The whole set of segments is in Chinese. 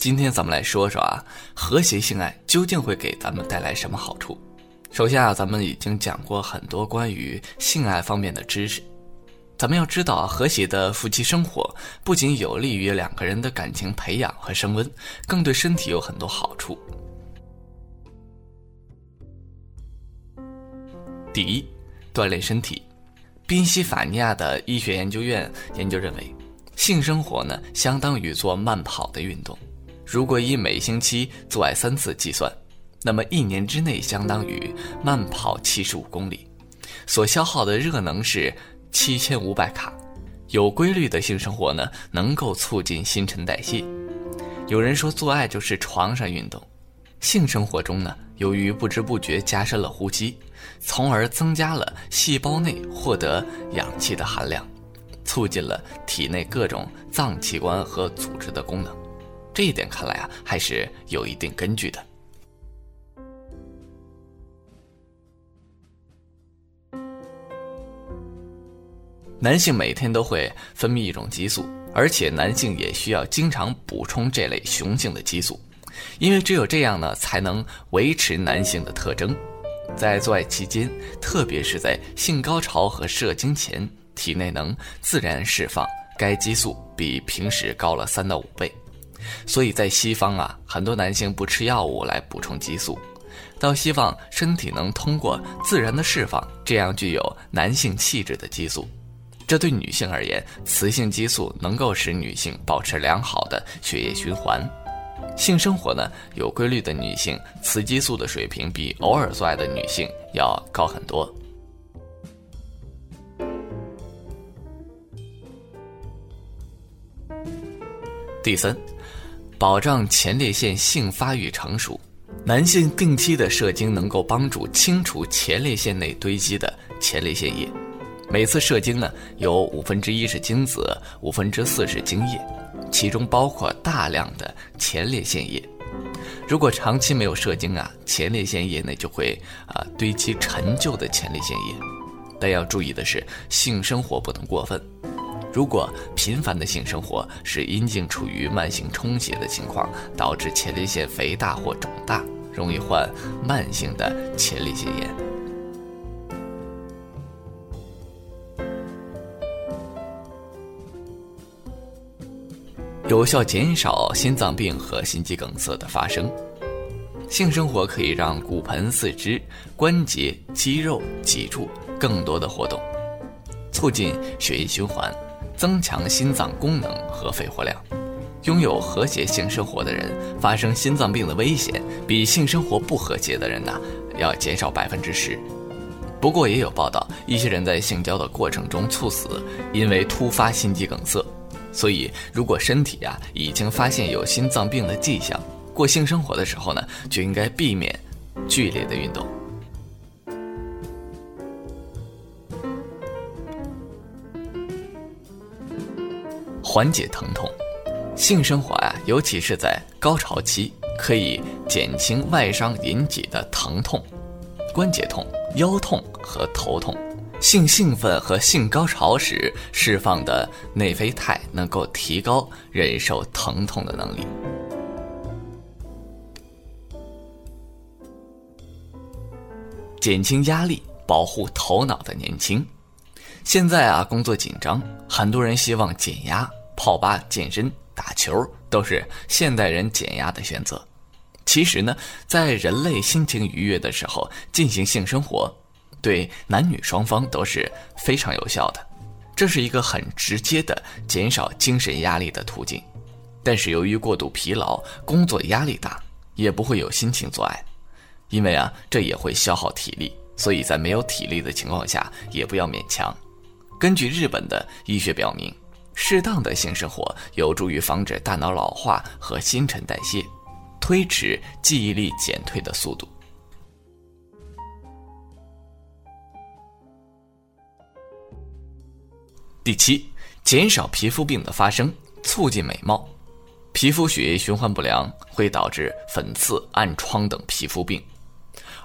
今天咱们来说说啊，和谐性爱究竟会给咱们带来什么好处？首先啊，咱们已经讲过很多关于性爱方面的知识。咱们要知道，和谐的夫妻生活不仅有利于两个人的感情培养和升温，更对身体有很多好处。第一，锻炼身体。宾夕法尼亚的医学研究院研究认为，性生活呢相当于做慢跑的运动。如果以每星期做爱三次计算，那么一年之内相当于慢跑七十五公里，所消耗的热能是。七千五百卡，有规律的性生活呢，能够促进新陈代谢。有人说做爱就是床上运动，性生活中呢，由于不知不觉加深了呼吸，从而增加了细胞内获得氧气的含量，促进了体内各种脏器官和组织的功能。这一点看来啊，还是有一定根据的。男性每天都会分泌一种激素，而且男性也需要经常补充这类雄性的激素，因为只有这样呢，才能维持男性的特征。在做爱期间，特别是在性高潮和射精前，体内能自然释放该激素比平时高了三到五倍。所以在西方啊，很多男性不吃药物来补充激素，倒希望身体能通过自然的释放这样具有男性气质的激素。这对女性而言，雌性激素能够使女性保持良好的血液循环。性生活呢有规律的女性，雌激素的水平比偶尔做爱的女性要高很多。第三，保障前列腺性发育成熟。男性定期的射精能够帮助清除前列腺内堆积的前列腺液。每次射精呢，有五分之一是精子，五分之四是精液，其中包括大量的前列腺液。如果长期没有射精啊，前列腺液内就会啊堆积陈旧的前列腺液。但要注意的是，性生活不能过分。如果频繁的性生活使阴茎处于慢性充血的情况，导致前列腺肥大或肿大，容易患慢性的前列腺炎。有效减少心脏病和心肌梗塞的发生。性生活可以让骨盆、四肢、关节、肌肉、脊柱更多的活动，促进血液循环，增强心脏功能和肺活量。拥有和谐性生活的人，发生心脏病的危险比性生活不和谐的人呢要减少百分之十。不过也有报道，一些人在性交的过程中猝死，因为突发心肌梗塞。所以，如果身体啊已经发现有心脏病的迹象，过性生活的时候呢，就应该避免剧烈的运动。缓解疼痛，性生活啊，尤其是在高潮期，可以减轻外伤引起的疼痛、关节痛、腰痛和头痛。性兴奋和性高潮时释放的内啡肽能够提高忍受疼痛的能力，减轻压力，保护头脑的年轻。现在啊，工作紧张，很多人希望减压，泡吧、健身、打球都是现代人减压的选择。其实呢，在人类心情愉悦的时候进行性生活。对男女双方都是非常有效的，这是一个很直接的减少精神压力的途径。但是由于过度疲劳、工作压力大，也不会有心情做爱，因为啊，这也会消耗体力。所以在没有体力的情况下，也不要勉强。根据日本的医学表明，适当的性生活有助于防止大脑老化和新陈代谢，推迟记忆力减退的速度。第七，减少皮肤病的发生，促进美貌。皮肤血液循环不良会导致粉刺、暗疮等皮肤病，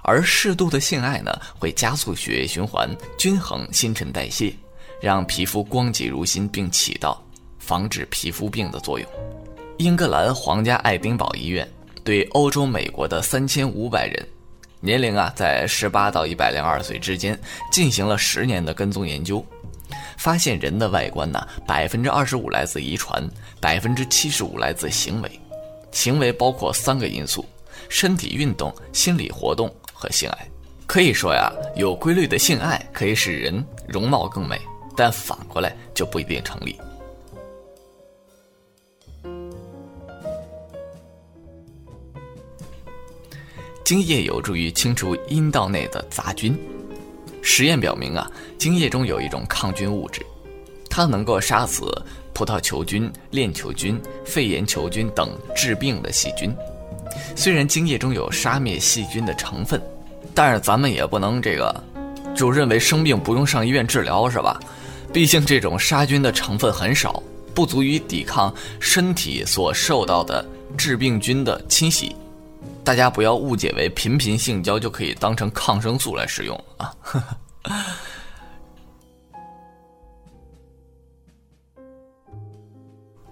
而适度的性爱呢，会加速血液循环，均衡新陈代谢，让皮肤光洁如新，并起到防止皮肤病的作用。英格兰皇家爱丁堡医院对欧洲、美国的三千五百人，年龄啊在十八到一百零二岁之间，进行了十年的跟踪研究，发现人的外观呢，百分之二十五来自遗传，百分之七十五来自行为，行为包括三个因素：身体运动、心理活动和性爱。可以说呀，有规律的性爱可以使人容貌更美，但反过来就不一定成立。精液有助于清除阴道内的杂菌。实验表明啊，精液中有一种抗菌物质，它能够杀死葡萄球菌、链球菌、肺炎球菌等致病的细菌。虽然精液中有杀灭细菌的成分，但是咱们也不能这个就认为生病不用上医院治疗是吧？毕竟这种杀菌的成分很少，不足以抵抗身体所受到的致病菌的侵袭。大家不要误解为频频性交就可以当成抗生素来使用啊！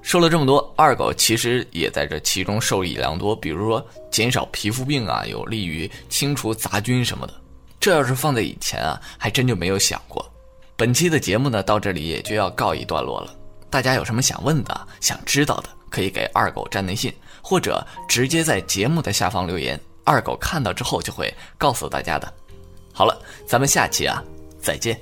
说了这么多，二狗其实也在这其中受益良多，比如说减少皮肤病啊，有利于清除杂菌什么的。这要是放在以前啊，还真就没有想过。本期的节目呢，到这里也就要告一段落了。大家有什么想问的、想知道的，可以给二狗站内信。或者直接在节目的下方留言，二狗看到之后就会告诉大家的。好了，咱们下期啊，再见。